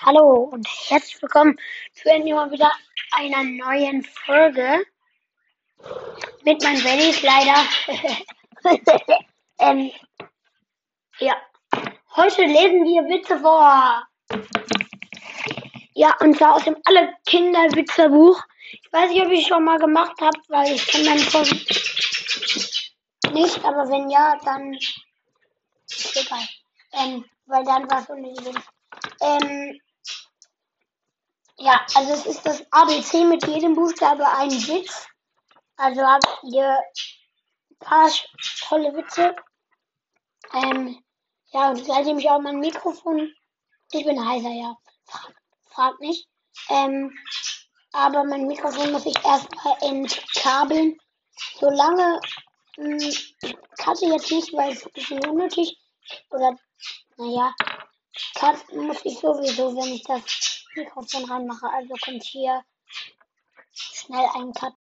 Hallo und herzlich willkommen zu immer wieder einer neuen Folge mit meinen Bellys leider. ähm, ja, heute lesen wir Witze vor. Ja, und zwar aus dem Alle Kinder Witzebuch. Ich weiß nicht, ob ich es schon mal gemacht habe, weil ich kenne meine Folgen nicht, aber wenn ja, dann ist egal. Ähm, weil dann war es unnötig. Ähm, ja, also es ist das ABC mit jedem Buchstabe ein Witz. Also habt ihr ein paar tolle Witze. Ähm, ja, und seitdem ich auch mein Mikrofon. Ich bin heiser, ja. Frag, frag nicht. Ähm, aber mein Mikrofon muss ich erstmal entkabeln. Solange mh, ich cutte jetzt nicht, weil es ein bisschen unnötig oder naja, cut muss ich sowieso, wenn ich das Mikrofon reinmache. Also kommt hier schnell ein Cut.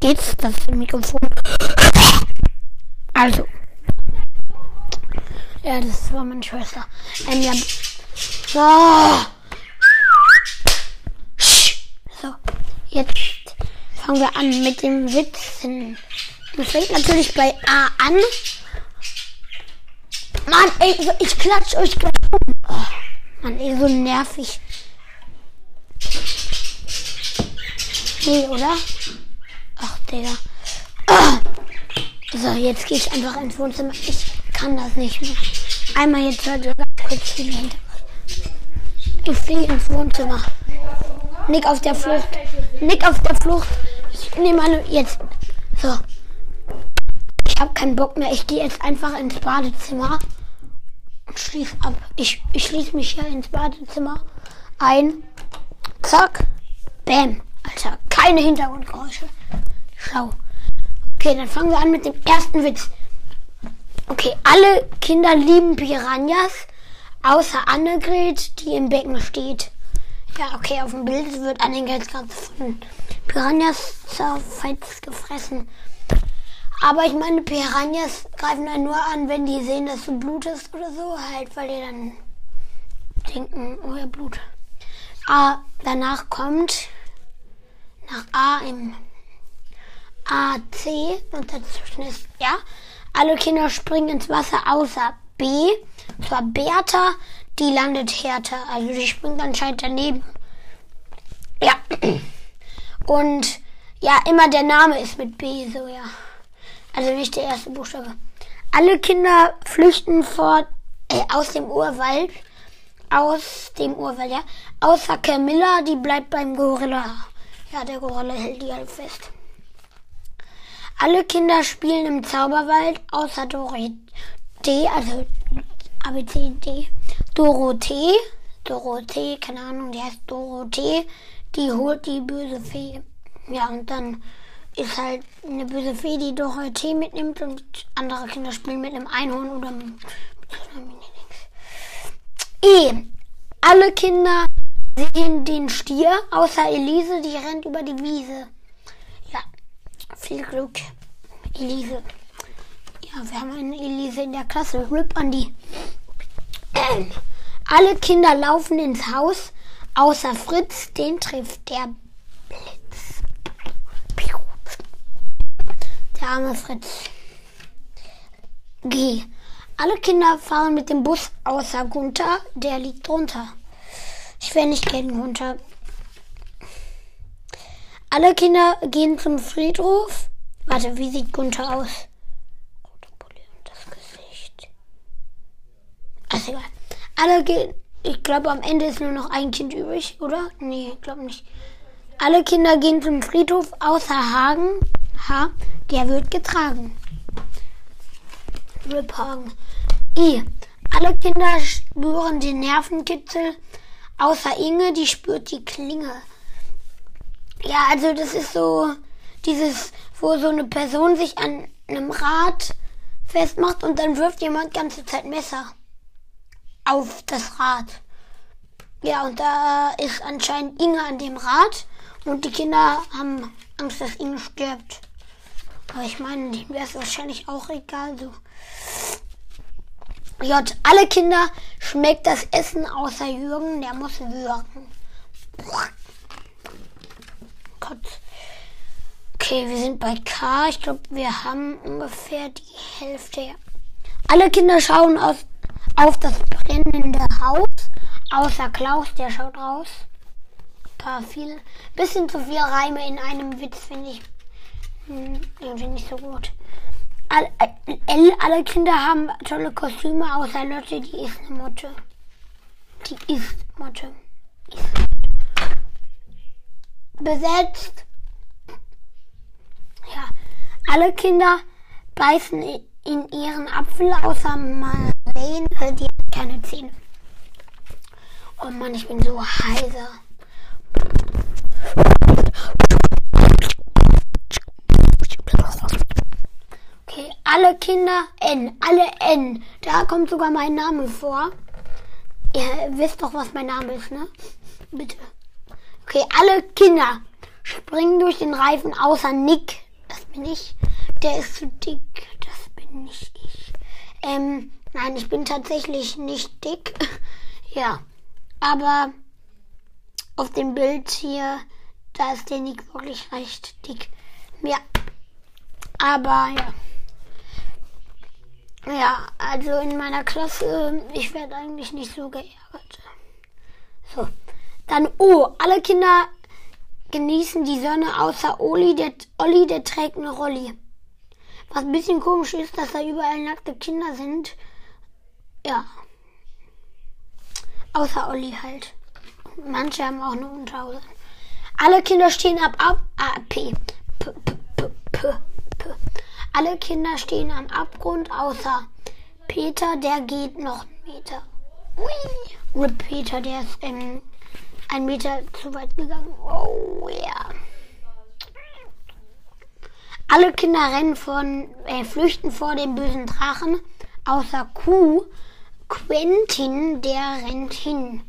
Geht's das Mikrofon? Also. Ja, das war meine Schwester. Ähm, ja. So. So. Jetzt fangen wir an mit dem Witzen. Das fängt natürlich bei A an. Mann, ey, ich klatsch euch gleich um. Oh, Mann, ey, so nervig. Nee, oder? Ach, Digga. Oh. So, jetzt gehe ich einfach ins Wohnzimmer. Ich kann das nicht mehr. Einmal jetzt hört ihr ganz kurz viel Hintergrund. Ich fliege ins Wohnzimmer. Nick auf der Flucht. Nick auf der Flucht. Ich nehme jetzt. So. Ich habe keinen Bock mehr. Ich gehe jetzt einfach ins Badezimmer schließe ab. Ich, ich schließe mich hier ins Badezimmer ein. Zack. Bam. Alter, keine Hintergrundgeräusche. Schau. Okay, dann fangen wir an mit dem ersten Witz. Okay, alle Kinder lieben Piranhas, außer Annegret, die im Becken steht. Ja, okay, auf dem Bild wird Annegret gerade von Piranhas zerfetzt gefressen. Aber ich meine, Piranhas greifen dann nur an, wenn die sehen, dass du blutest oder so, halt, weil die dann denken, oh ja, Blut. Ah, danach kommt nach A im AC und dazwischen ist, ja, alle Kinder springen ins Wasser außer B. Das war Bertha, die landet härter. Also die springt anscheinend daneben. Ja. Und ja, immer der Name ist mit B, so ja. Also nicht der erste Buchstabe. Alle Kinder flüchten vor, äh, aus dem Urwald. Aus dem Urwald, ja. Außer Camilla, die bleibt beim Gorilla. Ja, der Gorilla hält die halt fest. Alle Kinder spielen im Zauberwald, außer Dorothee, also ABCD. Dorothee, Dorothee, keine Ahnung, die heißt Dorothee, die holt die böse Fee. Ja, und dann ist halt eine böse Fee, die Dorothee mitnimmt und andere Kinder spielen mit einem Einhorn oder mit E. Alle Kinder sehen den Stier, außer Elise, die rennt über die Wiese. Viel Glück, Elise. Ja, wir haben eine Elise in der Klasse. Rip an die. Ähm, alle Kinder laufen ins Haus, außer Fritz, den trifft der Arme Fritz. G. Alle Kinder fahren mit dem Bus, außer Gunther, der liegt drunter. Ich wäre nicht gegen Gunther. Alle Kinder gehen zum Friedhof. Warte, wie sieht Gunther aus? Rote Pulle und das Gesicht. Ach, egal. Alle gehen. Ich glaube, am Ende ist nur noch ein Kind übrig, oder? Nee, ich glaube nicht. Alle Kinder gehen zum Friedhof, außer Hagen. H. Der wird getragen. Rip Hagen. I. Alle Kinder spüren den Nervenkitzel, außer Inge, die spürt die Klinge. Ja, also das ist so dieses, wo so eine Person sich an einem Rad festmacht und dann wirft jemand ganze Zeit Messer auf das Rad. Ja, und da ist anscheinend Inge an dem Rad und die Kinder haben Angst, dass Inge stirbt. Aber ich meine, dem wäre es wahrscheinlich auch egal so. J. Alle Kinder schmeckt das Essen außer Jürgen, der muss würgen. Gott. Okay, wir sind bei K. Ich glaube, wir haben ungefähr die Hälfte. Alle Kinder schauen aus, auf das brennende Haus, außer Klaus, der schaut raus. Paar viel, bisschen zu viel Reime in einem Witz finde ich hm, irgendwie nicht so gut. Alle, äh, alle Kinder haben tolle Kostüme, außer Lotte, die ist eine Motte. Die ist Motte. Besetzt. Ja, alle Kinder beißen in ihren Apfel, außer Marlene, die hat keine Zähne. Oh Mann, ich bin so heiser. Okay, alle Kinder N, alle N. Da kommt sogar mein Name vor. Ihr wisst doch, was mein Name ist, ne? Bitte. Okay, alle Kinder springen durch den Reifen, außer Nick. Das bin ich. Der ist zu dick. Das bin nicht ich. Ähm, nein, ich bin tatsächlich nicht dick. ja. Aber auf dem Bild hier, da ist der Nick wirklich recht dick. Ja. Aber ja. Ja, also in meiner Klasse, ich werde eigentlich nicht so geärgert. So. Dann O. Alle Kinder genießen die Sonne außer Oli, der, Olli, der trägt eine Rolli. Was ein bisschen komisch ist, dass da überall nackte Kinder sind. Ja. Außer Olli halt. Manche haben auch eine Unterhose. Alle Kinder stehen ab, ab, A, P, P, P, P, P, P. Alle Kinder stehen am Abgrund, außer Peter, der geht noch einen Meter. Ui. Rip Peter, der ist ähm, ein Meter zu weit gegangen. Oh ja. Yeah. Alle Kinder rennen von, äh, flüchten vor dem bösen Drachen, außer Q. Quentin, der rennt hin.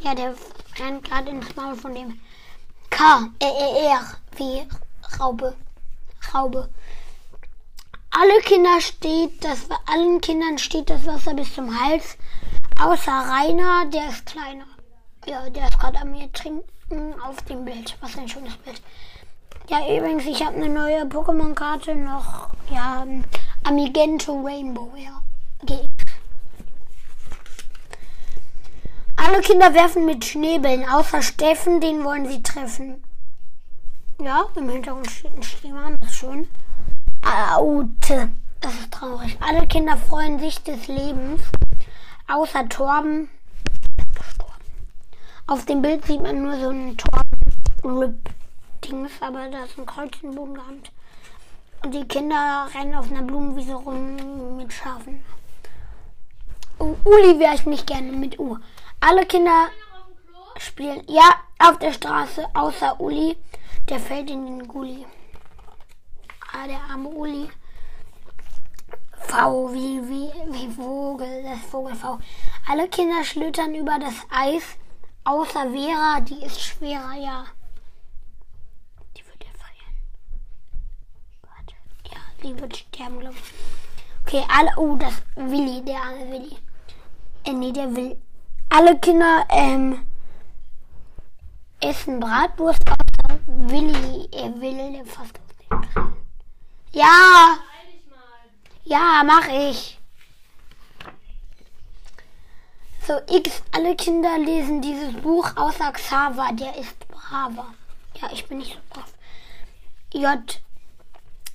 Ja, der rennt gerade ins Maul von dem K. Äh, äh, R. Wie Raube. Raube. Alle Kinder steht, das allen Kindern steht das Wasser bis zum Hals, außer Rainer, der ist kleiner. Ja, der ist gerade am mir trinken auf dem Bild. Was ein schönes Bild. Ja, übrigens, ich habe eine neue Pokémon-Karte noch. Ja, Amigento Rainbow. Ja, geht. Alle Kinder werfen mit Schneebällen, außer Steffen, den wollen sie treffen. Ja, im Hintergrund steht ein Schneemann, das ist schön. Aute. Das ist traurig. Alle Kinder freuen sich des Lebens. Außer Torben. Auf dem Bild sieht man nur so einen Torben-Rip-Dings, aber da ist ein Kreuz im Boden gehabt. Und die Kinder rennen auf einer Blumenwiese rum mit Schafen. Oh, Uli wäre ich nicht gerne mit U. Alle Kinder spielen. Ja, auf der Straße, außer Uli. Der fällt in den Gully. Ah, der arme Uli. V wie, wie, wie Vogel, das Vogel V. Alle Kinder schlüttern über das Eis, außer Vera, die ist schwerer, ja. Die wird ja feiern. Warte. Ja, die wird sterben, glaube ich. Okay, alle, oh, das Willi, der arme Willi. Äh, nee, der will. Alle Kinder, ähm, essen Bratwurst, außer Willi, er will fast. Ja. Ja, mach ich. So, X, alle Kinder lesen dieses Buch außer Xaver, der ist braver. Ja, ich bin nicht so brav. J,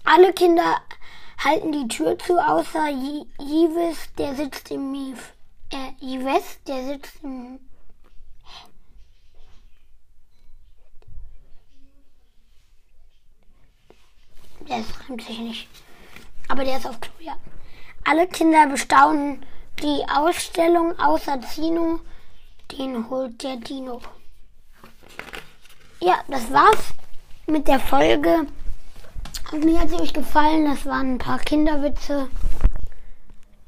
alle Kinder halten die Tür zu, außer Jivis, der sitzt im Mief. Äh, Jives, der sitzt im Der reimt sich nicht. Aber der ist auf Klo, ja. Alle Kinder bestaunen die Ausstellung außer Zino. Den holt der Dino. Ja, das war's mit der Folge. Mir hat sie euch gefallen. Das waren ein paar Kinderwitze.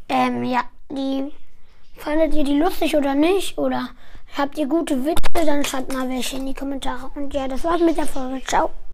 Ähm, ja, die fandet ihr die lustig oder nicht? Oder habt ihr gute Witze? Dann schreibt mal welche in die Kommentare. Und ja, das war's mit der Folge. Ciao.